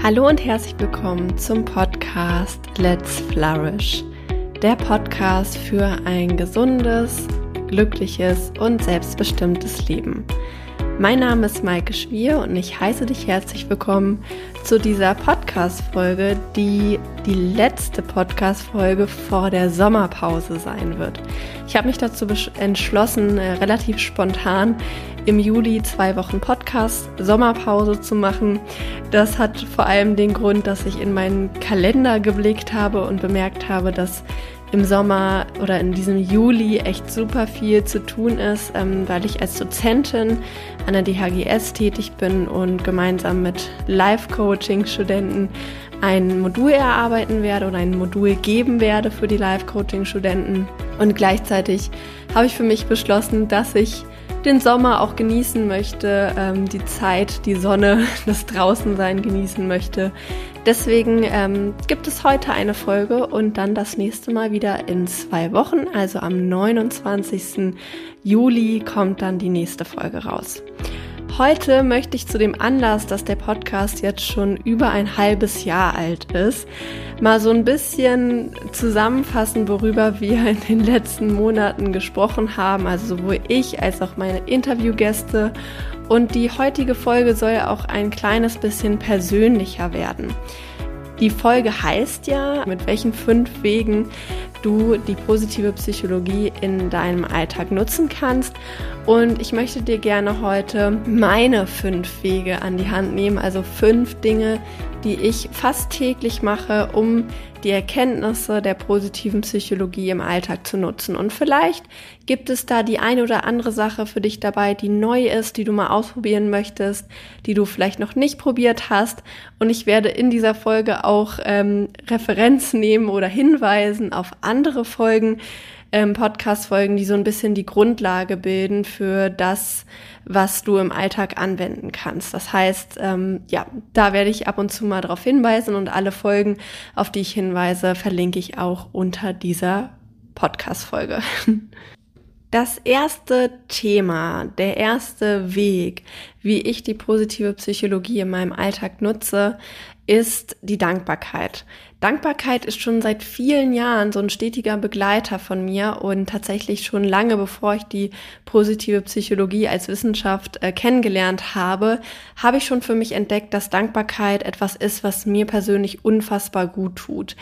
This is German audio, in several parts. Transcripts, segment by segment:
Hallo und herzlich willkommen zum Podcast Let's Flourish, der Podcast für ein gesundes, glückliches und selbstbestimmtes Leben. Mein Name ist Maike Schwier und ich heiße dich herzlich willkommen zu dieser Podcast-Folge, die die letzte Podcast-Folge vor der Sommerpause sein wird. Ich habe mich dazu entschlossen, äh, relativ spontan im Juli zwei Wochen Podcast Sommerpause zu machen. Das hat vor allem den Grund, dass ich in meinen Kalender geblickt habe und bemerkt habe, dass im Sommer oder in diesem Juli echt super viel zu tun ist, ähm, weil ich als Dozentin an der DHGS tätig bin und gemeinsam mit Life-Coaching-Studenten ein Modul erarbeiten werde oder ein Modul geben werde für die Life-Coaching-Studenten. Und gleichzeitig habe ich für mich beschlossen, dass ich den Sommer auch genießen möchte, ähm, die Zeit, die Sonne, das Draußensein genießen möchte. Deswegen ähm, gibt es heute eine Folge und dann das nächste Mal wieder in zwei Wochen, also am 29. Juli kommt dann die nächste Folge raus. Heute möchte ich zu dem Anlass, dass der Podcast jetzt schon über ein halbes Jahr alt ist, mal so ein bisschen zusammenfassen, worüber wir in den letzten Monaten gesprochen haben, also sowohl ich als auch meine Interviewgäste. Und die heutige Folge soll auch ein kleines bisschen persönlicher werden. Die Folge heißt ja, mit welchen fünf Wegen du die positive Psychologie in deinem Alltag nutzen kannst. Und ich möchte dir gerne heute meine fünf Wege an die Hand nehmen, also fünf Dinge, die ich fast täglich mache, um die Erkenntnisse der positiven Psychologie im Alltag zu nutzen. Und vielleicht gibt es da die eine oder andere Sache für dich dabei, die neu ist, die du mal ausprobieren möchtest, die du vielleicht noch nicht probiert hast. Und ich werde in dieser Folge auch ähm, Referenz nehmen oder hinweisen auf andere Folgen, ähm, Podcast-Folgen, die so ein bisschen die Grundlage bilden für das, was du im Alltag anwenden kannst. Das heißt, ähm, ja, da werde ich ab und zu mal darauf hinweisen und alle Folgen, auf die ich hinweise, verlinke ich auch unter dieser Podcast-Folge. Das erste Thema, der erste Weg, wie ich die positive Psychologie in meinem Alltag nutze, ist die Dankbarkeit. Dankbarkeit ist schon seit vielen Jahren so ein stetiger Begleiter von mir und tatsächlich schon lange bevor ich die positive Psychologie als Wissenschaft äh, kennengelernt habe, habe ich schon für mich entdeckt, dass Dankbarkeit etwas ist, was mir persönlich unfassbar gut tut.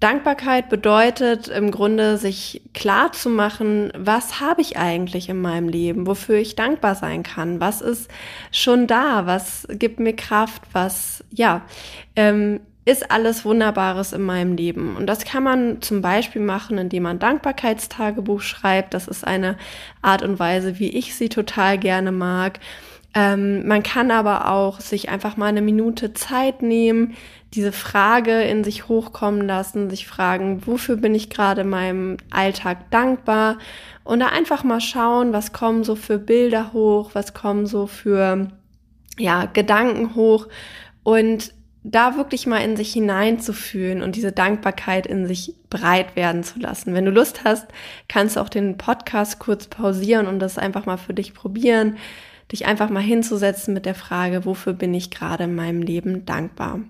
Dankbarkeit bedeutet im Grunde, sich klar zu machen, was habe ich eigentlich in meinem Leben, wofür ich dankbar sein kann, was ist schon da, was gibt mir Kraft, was, ja, ähm, ist alles Wunderbares in meinem Leben. Und das kann man zum Beispiel machen, indem man Dankbarkeitstagebuch schreibt. Das ist eine Art und Weise, wie ich sie total gerne mag. Ähm, man kann aber auch sich einfach mal eine Minute Zeit nehmen, diese Frage in sich hochkommen lassen, sich fragen, wofür bin ich gerade in meinem Alltag dankbar und da einfach mal schauen, was kommen so für Bilder hoch, was kommen so für ja, Gedanken hoch und da wirklich mal in sich hineinzufühlen und diese Dankbarkeit in sich breit werden zu lassen. Wenn du Lust hast, kannst du auch den Podcast kurz pausieren und das einfach mal für dich probieren, dich einfach mal hinzusetzen mit der Frage, wofür bin ich gerade in meinem Leben dankbar?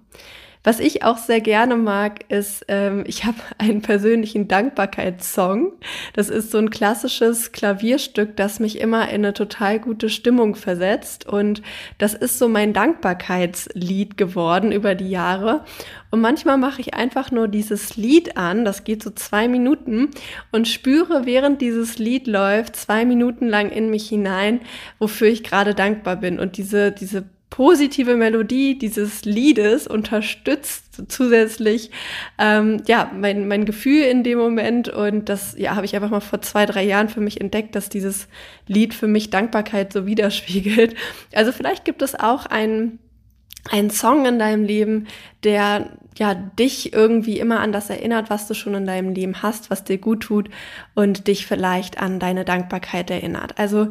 Was ich auch sehr gerne mag, ist, ähm, ich habe einen persönlichen Dankbarkeitssong. Das ist so ein klassisches Klavierstück, das mich immer in eine total gute Stimmung versetzt. Und das ist so mein Dankbarkeitslied geworden über die Jahre. Und manchmal mache ich einfach nur dieses Lied an, das geht so zwei Minuten, und spüre, während dieses Lied läuft, zwei Minuten lang in mich hinein, wofür ich gerade dankbar bin. Und diese, diese positive Melodie dieses Liedes unterstützt zusätzlich ähm, ja mein, mein Gefühl in dem Moment und das ja habe ich einfach mal vor zwei drei Jahren für mich entdeckt, dass dieses Lied für mich Dankbarkeit so widerspiegelt. Also vielleicht gibt es auch einen ein Song in deinem Leben, der ja dich irgendwie immer an das erinnert, was du schon in deinem Leben hast, was dir gut tut und dich vielleicht an deine Dankbarkeit erinnert. Also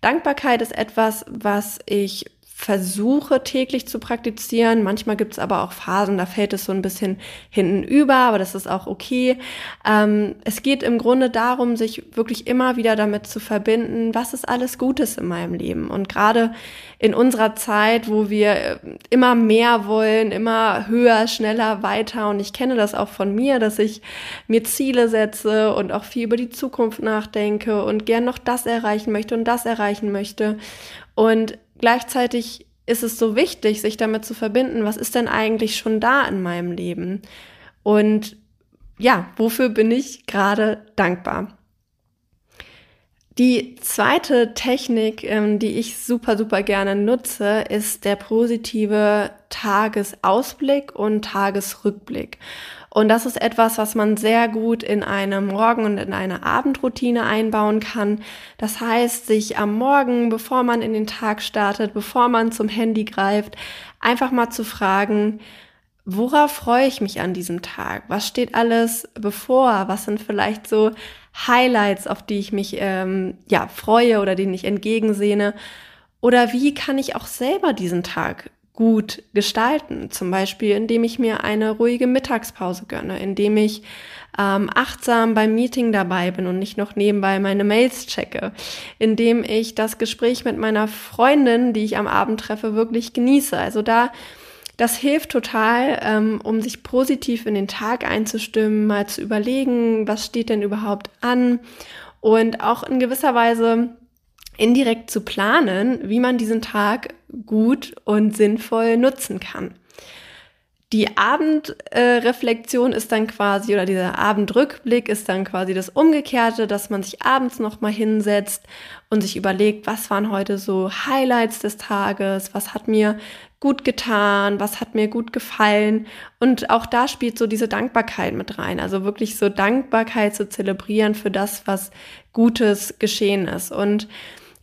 Dankbarkeit ist etwas, was ich versuche täglich zu praktizieren. Manchmal gibt es aber auch Phasen, da fällt es so ein bisschen hinten über, aber das ist auch okay. Ähm, es geht im Grunde darum, sich wirklich immer wieder damit zu verbinden, was ist alles Gutes in meinem Leben. Und gerade in unserer Zeit, wo wir äh, immer mehr wollen, immer höher, schneller, weiter. Und ich kenne das auch von mir, dass ich mir Ziele setze und auch viel über die Zukunft nachdenke und gern noch das erreichen möchte und das erreichen möchte. Und gleichzeitig ist es so wichtig, sich damit zu verbinden, was ist denn eigentlich schon da in meinem Leben? Und ja, wofür bin ich gerade dankbar? Die zweite Technik, ähm, die ich super, super gerne nutze, ist der positive Tagesausblick und Tagesrückblick. Und das ist etwas, was man sehr gut in eine Morgen- und in eine Abendroutine einbauen kann. Das heißt, sich am Morgen, bevor man in den Tag startet, bevor man zum Handy greift, einfach mal zu fragen, worauf freue ich mich an diesem Tag? Was steht alles bevor? Was sind vielleicht so Highlights, auf die ich mich ähm, ja freue oder denen ich entgegensehne? Oder wie kann ich auch selber diesen Tag gut gestalten. Zum Beispiel, indem ich mir eine ruhige Mittagspause gönne, indem ich ähm, achtsam beim Meeting dabei bin und nicht noch nebenbei meine Mails checke, indem ich das Gespräch mit meiner Freundin, die ich am Abend treffe, wirklich genieße. Also da, das hilft total, ähm, um sich positiv in den Tag einzustimmen, mal zu überlegen, was steht denn überhaupt an und auch in gewisser Weise indirekt zu planen, wie man diesen Tag gut und sinnvoll nutzen kann. Die Abendreflexion äh, ist dann quasi, oder dieser Abendrückblick ist dann quasi das Umgekehrte, dass man sich abends nochmal hinsetzt und sich überlegt, was waren heute so Highlights des Tages, was hat mir gut getan, was hat mir gut gefallen. Und auch da spielt so diese Dankbarkeit mit rein. Also wirklich so Dankbarkeit zu zelebrieren für das, was Gutes geschehen ist. Und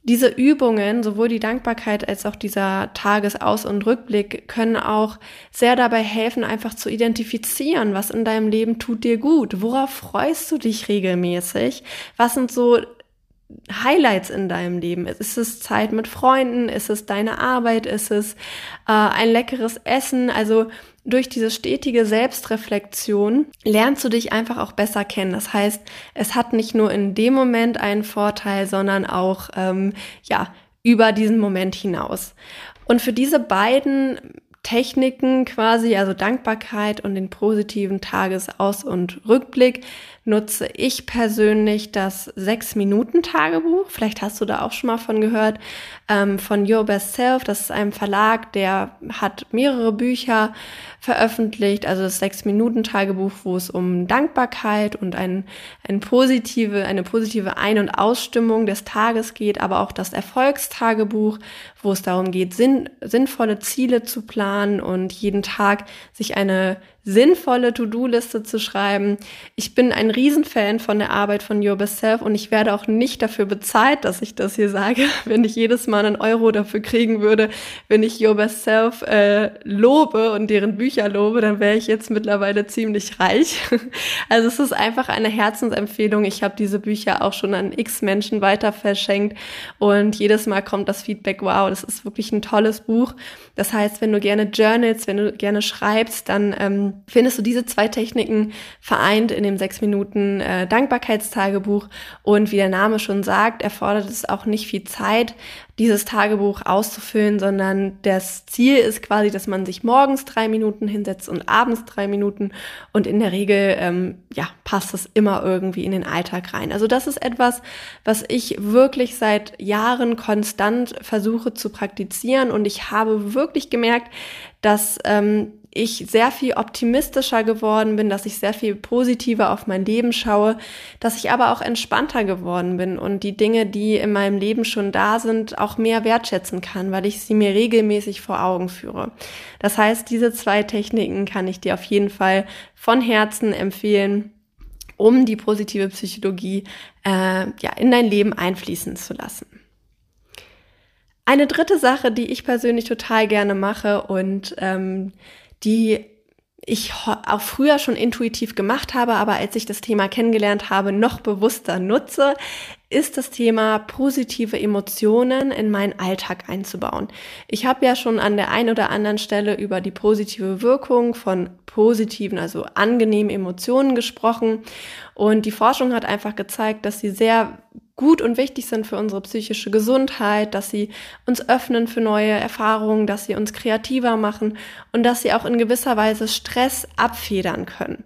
diese Übungen, sowohl die Dankbarkeit als auch dieser Tagesaus- und Rückblick, können auch sehr dabei helfen, einfach zu identifizieren, was in deinem Leben tut dir gut. Worauf freust du dich regelmäßig? Was sind so Highlights in deinem Leben? Ist es Zeit mit Freunden? Ist es deine Arbeit? Ist es äh, ein leckeres Essen? Also durch diese stetige Selbstreflexion lernst du dich einfach auch besser kennen. Das heißt, es hat nicht nur in dem Moment einen Vorteil, sondern auch ähm, ja über diesen Moment hinaus. Und für diese beiden Techniken quasi, also Dankbarkeit und den positiven Tagesaus- und Rückblick, nutze ich persönlich das Sechs-Minuten-Tagebuch. Vielleicht hast du da auch schon mal von gehört, ähm, von Your Best Self. Das ist ein Verlag, der hat mehrere Bücher veröffentlicht, also das Sechs-Minuten-Tagebuch, wo es um Dankbarkeit und ein, ein positive, eine positive Ein- und Ausstimmung des Tages geht, aber auch das Erfolgstagebuch, wo es darum geht, sinn, sinnvolle Ziele zu planen und jeden Tag sich eine sinnvolle To-Do-Liste zu schreiben. Ich bin ein Riesenfan von der Arbeit von Your Best Self und ich werde auch nicht dafür bezahlt, dass ich das hier sage. Wenn ich jedes Mal einen Euro dafür kriegen würde, wenn ich Your Best Self äh, lobe und deren Bücher lobe, dann wäre ich jetzt mittlerweile ziemlich reich. Also es ist einfach eine Herzensempfehlung. Ich habe diese Bücher auch schon an x Menschen weiter verschenkt und jedes Mal kommt das Feedback, wow, das ist wirklich ein tolles Buch. Das heißt, wenn du gerne journals, wenn du gerne schreibst, dann ähm, findest du diese zwei Techniken vereint in dem sechs Minuten äh, Dankbarkeitstagebuch. Und wie der Name schon sagt, erfordert es auch nicht viel Zeit, dieses Tagebuch auszufüllen, sondern das Ziel ist quasi, dass man sich morgens drei Minuten hinsetzt und abends drei Minuten. Und in der Regel, ähm, ja, passt es immer irgendwie in den Alltag rein. Also das ist etwas, was ich wirklich seit Jahren konstant versuche zu praktizieren. Und ich habe wirklich gemerkt, dass ähm, ich sehr viel optimistischer geworden bin, dass ich sehr viel positiver auf mein Leben schaue, dass ich aber auch entspannter geworden bin und die Dinge, die in meinem Leben schon da sind, auch mehr wertschätzen kann, weil ich sie mir regelmäßig vor Augen führe. Das heißt, diese zwei Techniken kann ich dir auf jeden Fall von Herzen empfehlen, um die positive Psychologie äh, ja, in dein Leben einfließen zu lassen. Eine dritte Sache, die ich persönlich total gerne mache und ähm, die ich auch früher schon intuitiv gemacht habe, aber als ich das Thema kennengelernt habe, noch bewusster nutze, ist das Thema positive Emotionen in meinen Alltag einzubauen. Ich habe ja schon an der einen oder anderen Stelle über die positive Wirkung von positiven, also angenehmen Emotionen gesprochen. Und die Forschung hat einfach gezeigt, dass sie sehr gut und wichtig sind für unsere psychische Gesundheit, dass sie uns öffnen für neue Erfahrungen, dass sie uns kreativer machen und dass sie auch in gewisser Weise Stress abfedern können.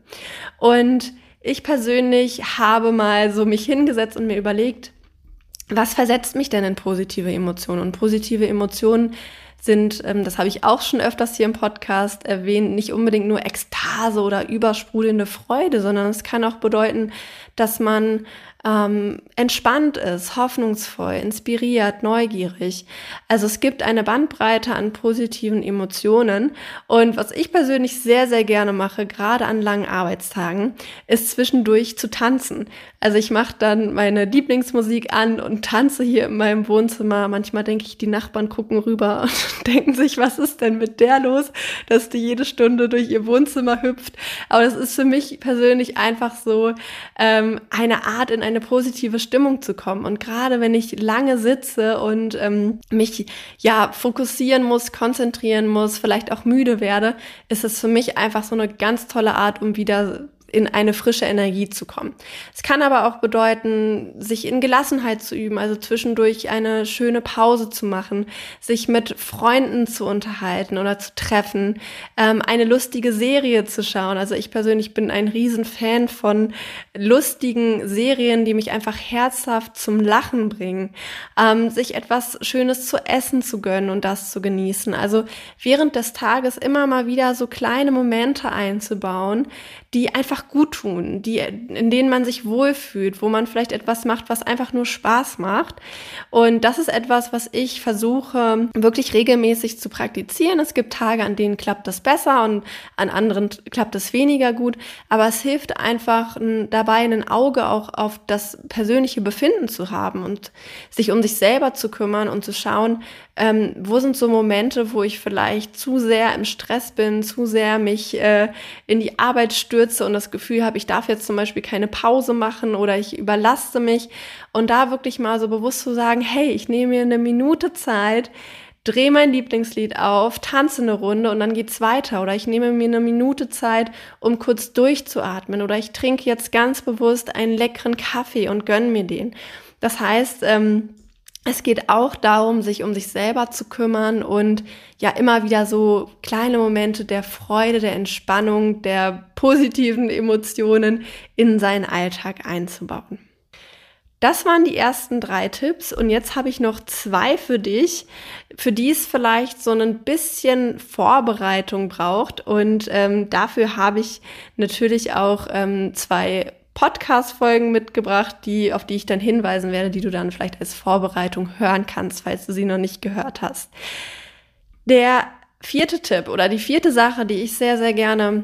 Und ich persönlich habe mal so mich hingesetzt und mir überlegt, was versetzt mich denn in positive Emotionen? Und positive Emotionen sind, ähm, das habe ich auch schon öfters hier im Podcast erwähnt, nicht unbedingt nur Ekstase oder übersprudelnde Freude, sondern es kann auch bedeuten, dass man ähm, entspannt ist, hoffnungsvoll, inspiriert, neugierig. Also es gibt eine Bandbreite an positiven Emotionen. Und was ich persönlich sehr, sehr gerne mache, gerade an langen Arbeitstagen, ist zwischendurch zu tanzen. Also ich mache dann meine Lieblingsmusik an und tanze hier in meinem Wohnzimmer. Manchmal denke ich, die Nachbarn gucken rüber und denken sich, was ist denn mit der los, dass die jede Stunde durch ihr Wohnzimmer hüpft. Aber das ist für mich persönlich einfach so ähm, eine Art, in eine positive Stimmung zu kommen. Und gerade wenn ich lange sitze und ähm, mich ja fokussieren muss, konzentrieren muss, vielleicht auch müde werde, ist es für mich einfach so eine ganz tolle Art, um wieder in eine frische Energie zu kommen. Es kann aber auch bedeuten, sich in Gelassenheit zu üben, also zwischendurch eine schöne Pause zu machen, sich mit Freunden zu unterhalten oder zu treffen, ähm, eine lustige Serie zu schauen. Also ich persönlich bin ein Riesenfan von lustigen Serien, die mich einfach herzhaft zum Lachen bringen, ähm, sich etwas Schönes zu essen zu gönnen und das zu genießen. Also während des Tages immer mal wieder so kleine Momente einzubauen, die einfach gut tun, die, in denen man sich wohlfühlt, wo man vielleicht etwas macht, was einfach nur Spaß macht. Und das ist etwas, was ich versuche wirklich regelmäßig zu praktizieren. Es gibt Tage, an denen klappt das besser und an anderen klappt es weniger gut. Aber es hilft einfach dabei, ein Auge auch auf das persönliche Befinden zu haben und sich um sich selber zu kümmern und zu schauen, ähm, wo sind so Momente, wo ich vielleicht zu sehr im Stress bin, zu sehr mich äh, in die Arbeit stürze und das Gefühl habe, ich darf jetzt zum Beispiel keine Pause machen oder ich überlaste mich und da wirklich mal so bewusst zu sagen, hey, ich nehme mir eine Minute Zeit, drehe mein Lieblingslied auf, tanze eine Runde und dann geht's weiter. Oder ich nehme mir eine Minute Zeit, um kurz durchzuatmen. Oder ich trinke jetzt ganz bewusst einen leckeren Kaffee und gönn mir den. Das heißt, ähm, es geht auch darum, sich um sich selber zu kümmern und ja immer wieder so kleine Momente der Freude, der Entspannung, der positiven Emotionen in seinen Alltag einzubauen. Das waren die ersten drei Tipps und jetzt habe ich noch zwei für dich, für die es vielleicht so ein bisschen Vorbereitung braucht und ähm, dafür habe ich natürlich auch ähm, zwei Podcast-Folgen mitgebracht, die, auf die ich dann hinweisen werde, die du dann vielleicht als Vorbereitung hören kannst, falls du sie noch nicht gehört hast. Der vierte Tipp oder die vierte Sache, die ich sehr, sehr gerne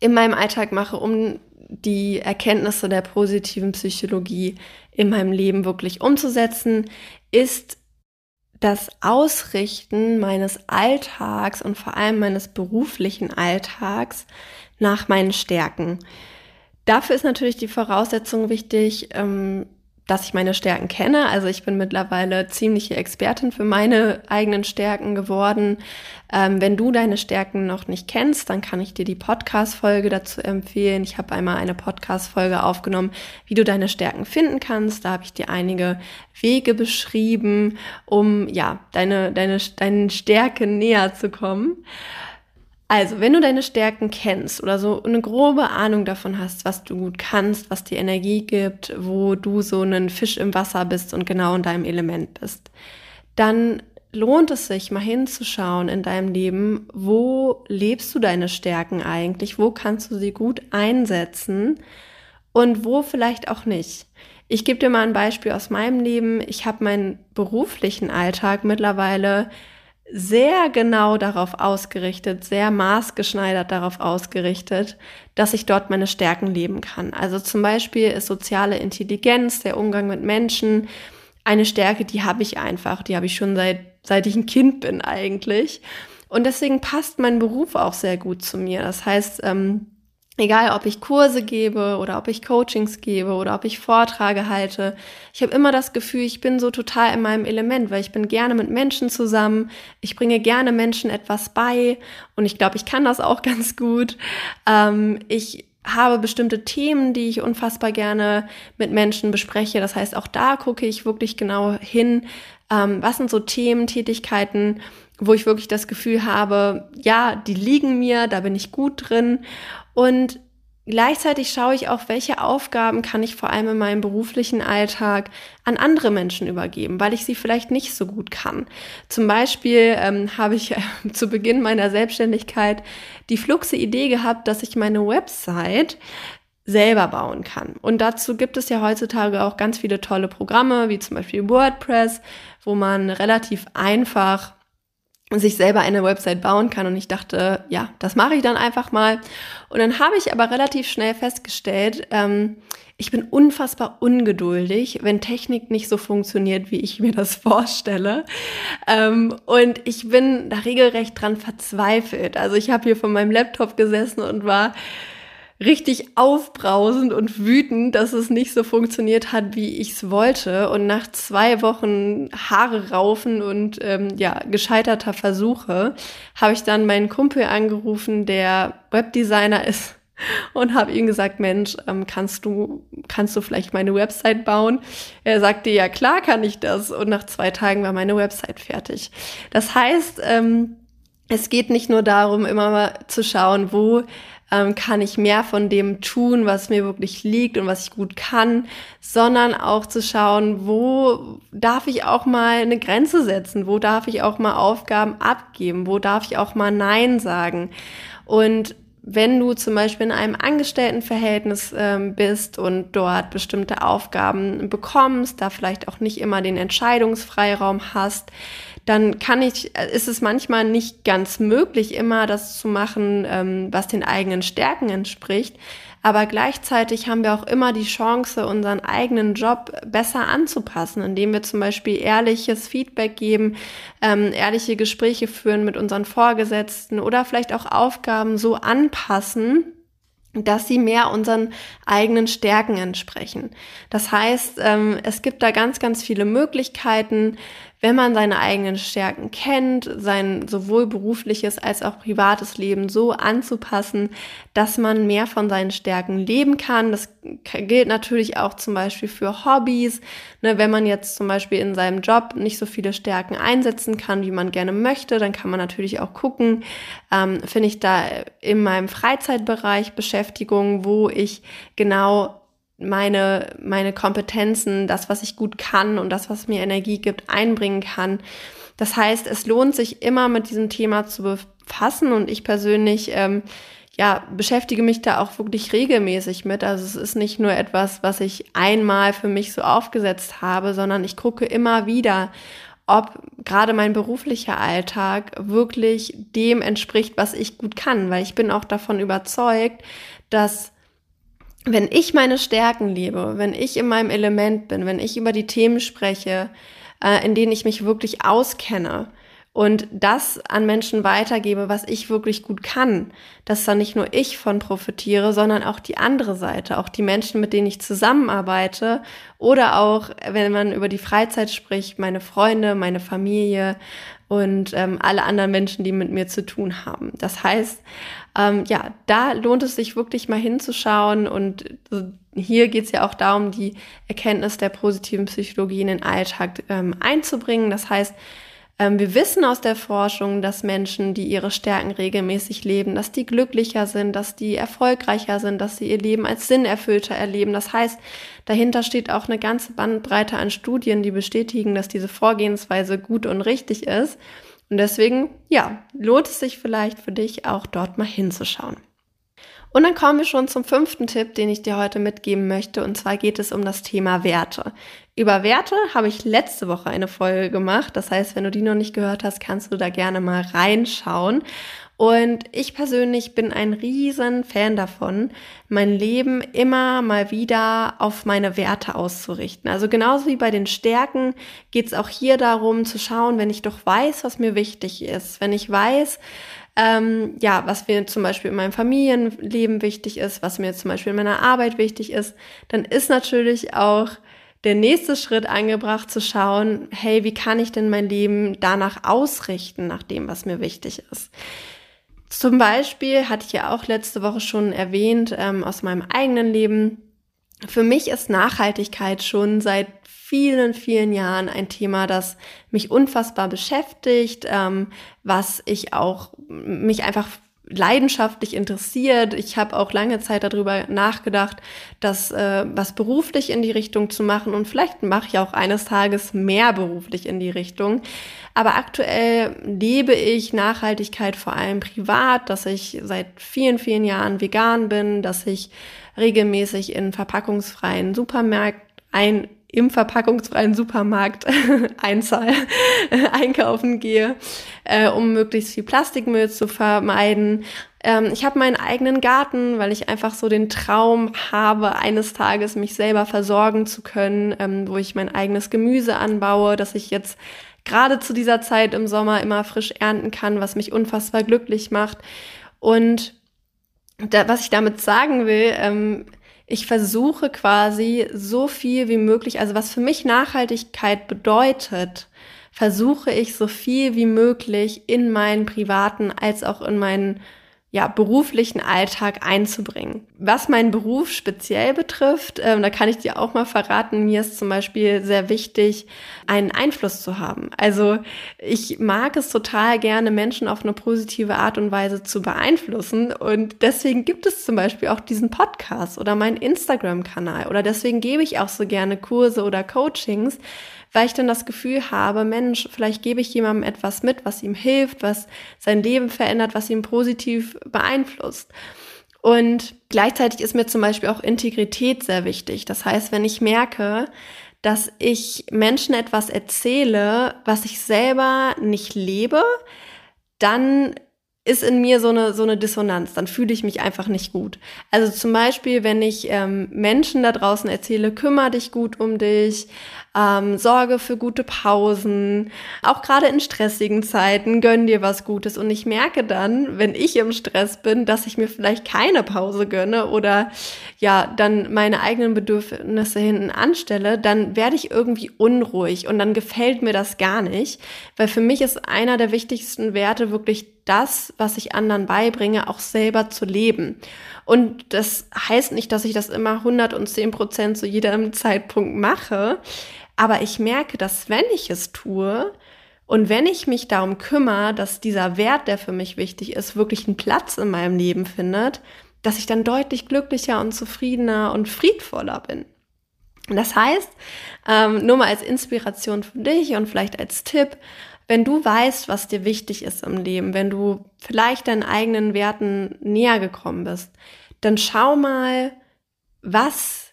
in meinem Alltag mache, um die Erkenntnisse der positiven Psychologie in meinem Leben wirklich umzusetzen, ist das Ausrichten meines Alltags und vor allem meines beruflichen Alltags nach meinen Stärken. Dafür ist natürlich die Voraussetzung wichtig, ähm, dass ich meine Stärken kenne. Also ich bin mittlerweile ziemliche Expertin für meine eigenen Stärken geworden. Ähm, wenn du deine Stärken noch nicht kennst, dann kann ich dir die Podcast-Folge dazu empfehlen. Ich habe einmal eine Podcast-Folge aufgenommen, wie du deine Stärken finden kannst. Da habe ich dir einige Wege beschrieben, um ja deine deine deinen Stärken näher zu kommen. Also, wenn du deine Stärken kennst oder so eine grobe Ahnung davon hast, was du gut kannst, was dir Energie gibt, wo du so ein Fisch im Wasser bist und genau in deinem Element bist, dann lohnt es sich mal hinzuschauen in deinem Leben, wo lebst du deine Stärken eigentlich, wo kannst du sie gut einsetzen und wo vielleicht auch nicht. Ich gebe dir mal ein Beispiel aus meinem Leben. Ich habe meinen beruflichen Alltag mittlerweile sehr genau darauf ausgerichtet, sehr maßgeschneidert darauf ausgerichtet, dass ich dort meine Stärken leben kann. Also zum Beispiel ist soziale Intelligenz, der Umgang mit Menschen eine Stärke, die habe ich einfach, die habe ich schon seit, seit ich ein Kind bin eigentlich. Und deswegen passt mein Beruf auch sehr gut zu mir. Das heißt, ähm, Egal, ob ich Kurse gebe oder ob ich Coachings gebe oder ob ich Vorträge halte. Ich habe immer das Gefühl, ich bin so total in meinem Element, weil ich bin gerne mit Menschen zusammen. Ich bringe gerne Menschen etwas bei und ich glaube, ich kann das auch ganz gut. Ähm, ich habe bestimmte Themen, die ich unfassbar gerne mit Menschen bespreche. Das heißt, auch da gucke ich wirklich genau hin, ähm, was sind so Themen, Tätigkeiten, wo ich wirklich das Gefühl habe, ja, die liegen mir, da bin ich gut drin. Und gleichzeitig schaue ich auch, welche Aufgaben kann ich vor allem in meinem beruflichen Alltag an andere Menschen übergeben, weil ich sie vielleicht nicht so gut kann. Zum Beispiel ähm, habe ich äh, zu Beginn meiner Selbstständigkeit die fluxe Idee gehabt, dass ich meine Website selber bauen kann. Und dazu gibt es ja heutzutage auch ganz viele tolle Programme, wie zum Beispiel WordPress, wo man relativ einfach sich selber eine Website bauen kann. Und ich dachte, ja, das mache ich dann einfach mal. Und dann habe ich aber relativ schnell festgestellt, ähm, ich bin unfassbar ungeduldig, wenn Technik nicht so funktioniert, wie ich mir das vorstelle. Ähm, und ich bin da regelrecht dran verzweifelt. Also ich habe hier von meinem Laptop gesessen und war richtig aufbrausend und wütend, dass es nicht so funktioniert hat, wie ich es wollte. Und nach zwei Wochen Haare raufen und ähm, ja, gescheiterter Versuche, habe ich dann meinen Kumpel angerufen, der Webdesigner ist und habe ihm gesagt, Mensch, ähm, kannst du kannst du vielleicht meine Website bauen? Er sagte, ja klar kann ich das. Und nach zwei Tagen war meine Website fertig. Das heißt, ähm, es geht nicht nur darum, immer mal zu schauen, wo ähm, kann ich mehr von dem tun, was mir wirklich liegt und was ich gut kann, sondern auch zu schauen, wo darf ich auch mal eine Grenze setzen, wo darf ich auch mal Aufgaben abgeben, wo darf ich auch mal Nein sagen. Und wenn du zum Beispiel in einem Angestelltenverhältnis ähm, bist und dort bestimmte Aufgaben bekommst, da vielleicht auch nicht immer den Entscheidungsfreiraum hast, dann kann ich, ist es manchmal nicht ganz möglich, immer das zu machen, ähm, was den eigenen Stärken entspricht. Aber gleichzeitig haben wir auch immer die Chance, unseren eigenen Job besser anzupassen, indem wir zum Beispiel ehrliches Feedback geben, ähm, ehrliche Gespräche führen mit unseren Vorgesetzten oder vielleicht auch Aufgaben so anpassen, dass sie mehr unseren eigenen Stärken entsprechen. Das heißt, ähm, es gibt da ganz, ganz viele Möglichkeiten, wenn man seine eigenen Stärken kennt, sein sowohl berufliches als auch privates Leben so anzupassen, dass man mehr von seinen Stärken leben kann. Das gilt natürlich auch zum Beispiel für Hobbys. Ne, wenn man jetzt zum Beispiel in seinem Job nicht so viele Stärken einsetzen kann, wie man gerne möchte, dann kann man natürlich auch gucken, ähm, finde ich da in meinem Freizeitbereich Beschäftigung, wo ich genau meine, meine Kompetenzen, das, was ich gut kann und das, was mir Energie gibt, einbringen kann. Das heißt, es lohnt sich immer mit diesem Thema zu befassen und ich persönlich, ähm, ja, beschäftige mich da auch wirklich regelmäßig mit. Also es ist nicht nur etwas, was ich einmal für mich so aufgesetzt habe, sondern ich gucke immer wieder, ob gerade mein beruflicher Alltag wirklich dem entspricht, was ich gut kann, weil ich bin auch davon überzeugt, dass wenn ich meine Stärken liebe, wenn ich in meinem Element bin, wenn ich über die Themen spreche, äh, in denen ich mich wirklich auskenne und das an Menschen weitergebe, was ich wirklich gut kann, dass dann nicht nur ich von profitiere, sondern auch die andere Seite, auch die Menschen, mit denen ich zusammenarbeite oder auch, wenn man über die Freizeit spricht, meine Freunde, meine Familie und ähm, alle anderen Menschen, die mit mir zu tun haben. Das heißt, ähm, ja, da lohnt es sich wirklich mal hinzuschauen und hier geht es ja auch darum, die Erkenntnis der positiven Psychologie in den Alltag ähm, einzubringen. Das heißt, wir wissen aus der Forschung, dass Menschen, die ihre Stärken regelmäßig leben, dass die glücklicher sind, dass die erfolgreicher sind, dass sie ihr Leben als sinnerfüllter erleben. Das heißt, dahinter steht auch eine ganze Bandbreite an Studien, die bestätigen, dass diese Vorgehensweise gut und richtig ist. Und deswegen, ja, lohnt es sich vielleicht für dich auch dort mal hinzuschauen. Und dann kommen wir schon zum fünften Tipp, den ich dir heute mitgeben möchte. Und zwar geht es um das Thema Werte. Über Werte habe ich letzte Woche eine Folge gemacht. Das heißt, wenn du die noch nicht gehört hast, kannst du da gerne mal reinschauen. Und ich persönlich bin ein riesen Fan davon, mein Leben immer mal wieder auf meine Werte auszurichten. Also genauso wie bei den Stärken geht es auch hier darum zu schauen, wenn ich doch weiß, was mir wichtig ist, wenn ich weiß, ähm, ja, was mir zum Beispiel in meinem Familienleben wichtig ist, was mir zum Beispiel in meiner Arbeit wichtig ist, dann ist natürlich auch der nächste Schritt angebracht zu schauen, hey, wie kann ich denn mein Leben danach ausrichten, nach dem, was mir wichtig ist. Zum Beispiel hatte ich ja auch letzte Woche schon erwähnt ähm, aus meinem eigenen Leben. Für mich ist Nachhaltigkeit schon seit vielen, vielen Jahren ein Thema, das mich unfassbar beschäftigt, ähm, was ich auch mich einfach leidenschaftlich interessiert. Ich habe auch lange Zeit darüber nachgedacht, das äh, was beruflich in die Richtung zu machen und vielleicht mache ich auch eines Tages mehr beruflich in die Richtung. Aber aktuell lebe ich Nachhaltigkeit vor allem privat, dass ich seit vielen, vielen Jahren vegan bin, dass ich regelmäßig in verpackungsfreien Supermärkten ein im verpackungsfreien Supermarkt Einzahl einkaufen gehe, äh, um möglichst viel Plastikmüll zu vermeiden. Ähm, ich habe meinen eigenen Garten, weil ich einfach so den Traum habe, eines Tages mich selber versorgen zu können, ähm, wo ich mein eigenes Gemüse anbaue, dass ich jetzt gerade zu dieser Zeit im Sommer immer frisch ernten kann, was mich unfassbar glücklich macht. Und da, was ich damit sagen will, ähm, ich versuche quasi so viel wie möglich, also was für mich Nachhaltigkeit bedeutet, versuche ich so viel wie möglich in meinen privaten als auch in meinen ja, beruflichen Alltag einzubringen. Was meinen Beruf speziell betrifft, ähm, da kann ich dir auch mal verraten, mir ist zum Beispiel sehr wichtig, einen Einfluss zu haben. Also ich mag es total gerne, Menschen auf eine positive Art und Weise zu beeinflussen und deswegen gibt es zum Beispiel auch diesen Podcast oder meinen Instagram-Kanal oder deswegen gebe ich auch so gerne Kurse oder Coachings, weil ich dann das Gefühl habe, Mensch, vielleicht gebe ich jemandem etwas mit, was ihm hilft, was sein Leben verändert, was ihn positiv beeinflusst. Und gleichzeitig ist mir zum Beispiel auch Integrität sehr wichtig. Das heißt, wenn ich merke, dass ich Menschen etwas erzähle, was ich selber nicht lebe, dann ist in mir so eine, so eine Dissonanz, dann fühle ich mich einfach nicht gut. Also zum Beispiel, wenn ich ähm, Menschen da draußen erzähle, kümmere dich gut um dich, ähm, sorge für gute Pausen, auch gerade in stressigen Zeiten, gönn dir was Gutes. Und ich merke dann, wenn ich im Stress bin, dass ich mir vielleicht keine Pause gönne oder ja, dann meine eigenen Bedürfnisse hinten anstelle, dann werde ich irgendwie unruhig und dann gefällt mir das gar nicht, weil für mich ist einer der wichtigsten Werte wirklich das, was ich anderen beibringe, auch selber zu leben. Und das heißt nicht, dass ich das immer 110 Prozent zu jedem Zeitpunkt mache. Aber ich merke, dass wenn ich es tue und wenn ich mich darum kümmere, dass dieser Wert, der für mich wichtig ist, wirklich einen Platz in meinem Leben findet, dass ich dann deutlich glücklicher und zufriedener und friedvoller bin. Das heißt, ähm, nur mal als Inspiration für dich und vielleicht als Tipp, wenn du weißt, was dir wichtig ist im Leben, wenn du vielleicht deinen eigenen Werten näher gekommen bist, dann schau mal, was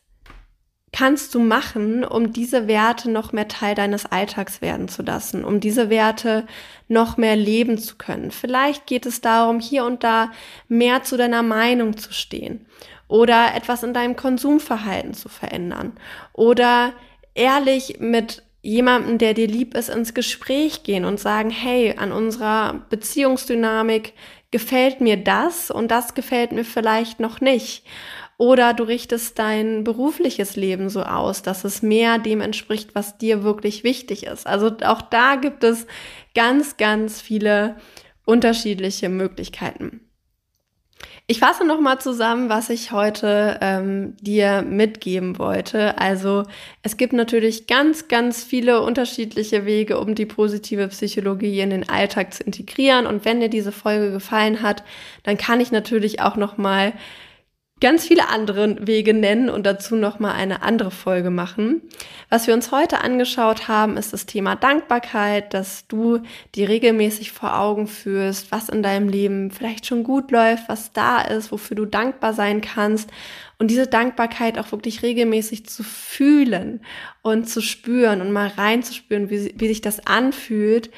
kannst du machen, um diese Werte noch mehr Teil deines Alltags werden zu lassen, um diese Werte noch mehr leben zu können. Vielleicht geht es darum, hier und da mehr zu deiner Meinung zu stehen oder etwas in deinem Konsumverhalten zu verändern oder ehrlich mit jemandem, der dir lieb ist, ins Gespräch gehen und sagen, hey, an unserer Beziehungsdynamik gefällt mir das und das gefällt mir vielleicht noch nicht. Oder du richtest dein berufliches Leben so aus, dass es mehr dem entspricht, was dir wirklich wichtig ist. Also auch da gibt es ganz, ganz viele unterschiedliche Möglichkeiten. Ich fasse nochmal zusammen, was ich heute ähm, dir mitgeben wollte. Also es gibt natürlich ganz, ganz viele unterschiedliche Wege, um die positive Psychologie in den Alltag zu integrieren. Und wenn dir diese Folge gefallen hat, dann kann ich natürlich auch nochmal ganz viele andere Wege nennen und dazu nochmal eine andere Folge machen. Was wir uns heute angeschaut haben, ist das Thema Dankbarkeit, dass du dir regelmäßig vor Augen führst, was in deinem Leben vielleicht schon gut läuft, was da ist, wofür du dankbar sein kannst und diese Dankbarkeit auch wirklich regelmäßig zu fühlen und zu spüren und mal reinzuspüren, wie, wie sich das anfühlt,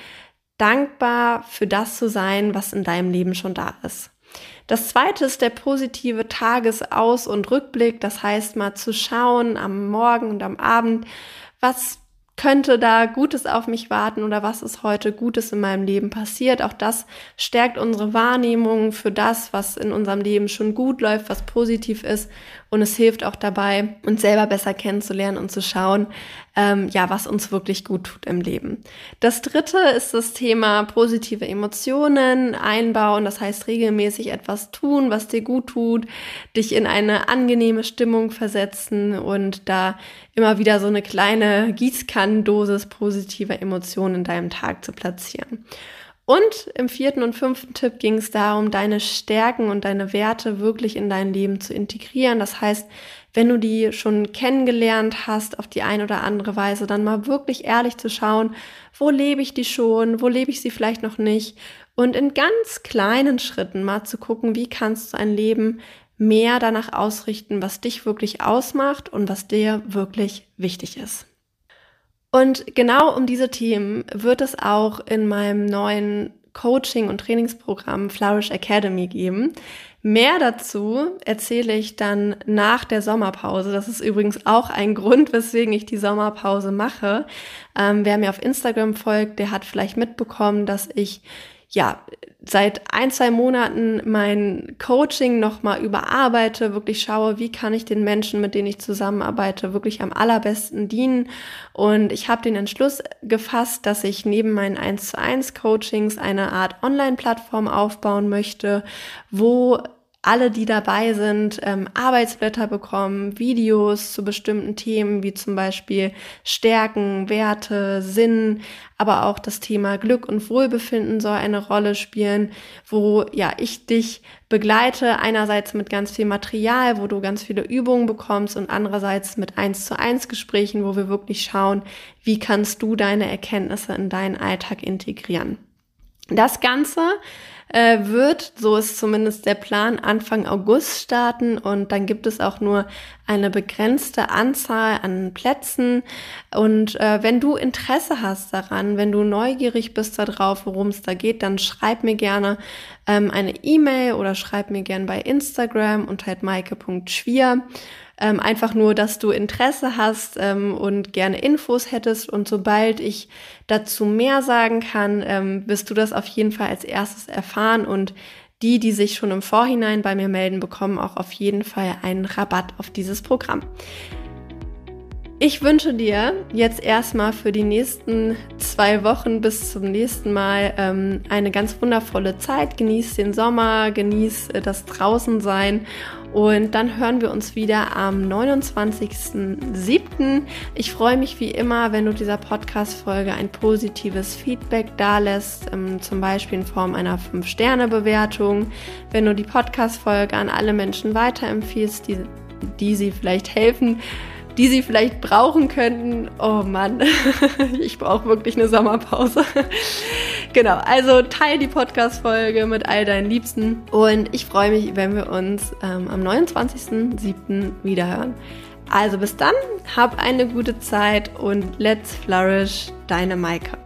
dankbar für das zu sein, was in deinem Leben schon da ist. Das zweite ist der positive Tagesaus- und Rückblick. Das heißt, mal zu schauen am Morgen und am Abend, was könnte da Gutes auf mich warten oder was ist heute Gutes in meinem Leben passiert. Auch das stärkt unsere Wahrnehmung für das, was in unserem Leben schon gut läuft, was positiv ist. Und es hilft auch dabei, uns selber besser kennenzulernen und zu schauen, ähm, ja, was uns wirklich gut tut im Leben. Das dritte ist das Thema positive Emotionen einbauen. Das heißt, regelmäßig etwas tun, was dir gut tut, dich in eine angenehme Stimmung versetzen und da immer wieder so eine kleine Gießkannendosis positiver Emotionen in deinem Tag zu platzieren. Und im vierten und fünften Tipp ging es darum, deine Stärken und deine Werte wirklich in dein Leben zu integrieren. Das heißt, wenn du die schon kennengelernt hast auf die eine oder andere Weise, dann mal wirklich ehrlich zu schauen, wo lebe ich die schon, wo lebe ich sie vielleicht noch nicht und in ganz kleinen Schritten mal zu gucken, wie kannst du ein Leben mehr danach ausrichten, was dich wirklich ausmacht und was dir wirklich wichtig ist. Und genau um diese Themen wird es auch in meinem neuen Coaching- und Trainingsprogramm Flourish Academy geben. Mehr dazu erzähle ich dann nach der Sommerpause. Das ist übrigens auch ein Grund, weswegen ich die Sommerpause mache. Ähm, wer mir auf Instagram folgt, der hat vielleicht mitbekommen, dass ich ja, seit ein, zwei Monaten mein Coaching nochmal überarbeite, wirklich schaue, wie kann ich den Menschen, mit denen ich zusammenarbeite, wirklich am allerbesten dienen. Und ich habe den Entschluss gefasst, dass ich neben meinen 1 zu 1 Coachings eine Art Online-Plattform aufbauen möchte, wo alle, die dabei sind, ähm, Arbeitsblätter bekommen, Videos zu bestimmten Themen, wie zum Beispiel Stärken, Werte, Sinn, aber auch das Thema Glück und Wohlbefinden soll eine Rolle spielen, wo ja ich dich begleite, einerseits mit ganz viel Material, wo du ganz viele Übungen bekommst und andererseits mit eins zu eins Gesprächen, wo wir wirklich schauen, wie kannst du deine Erkenntnisse in deinen Alltag integrieren. Das Ganze äh, wird, so ist zumindest der Plan, Anfang August starten und dann gibt es auch nur eine begrenzte Anzahl an Plätzen. Und äh, wenn du Interesse hast daran, wenn du neugierig bist darauf, worum es da geht, dann schreib mir gerne ähm, eine E-Mail oder schreib mir gerne bei Instagram unter maike.schwier. Ähm, einfach nur, dass du Interesse hast ähm, und gerne Infos hättest. Und sobald ich dazu mehr sagen kann, ähm, wirst du das auf jeden Fall als erstes erfahren. Und die, die sich schon im Vorhinein bei mir melden, bekommen auch auf jeden Fall einen Rabatt auf dieses Programm. Ich wünsche dir jetzt erstmal für die nächsten zwei Wochen bis zum nächsten Mal ähm, eine ganz wundervolle Zeit. Genieß den Sommer, genieß äh, das Draußensein und dann hören wir uns wieder am 29.07. Ich freue mich wie immer, wenn du dieser Podcast-Folge ein positives Feedback dalässt, ähm, zum Beispiel in Form einer 5-Sterne-Bewertung. Wenn du die Podcast-Folge an alle Menschen weiterempfiehlst, die, die sie vielleicht helfen, die sie vielleicht brauchen könnten. Oh Mann, ich brauche wirklich eine Sommerpause. genau, also teile die Podcast-Folge mit all deinen Liebsten und ich freue mich, wenn wir uns ähm, am 29.07. wiederhören. Also bis dann, hab eine gute Zeit und let's flourish, deine Maike.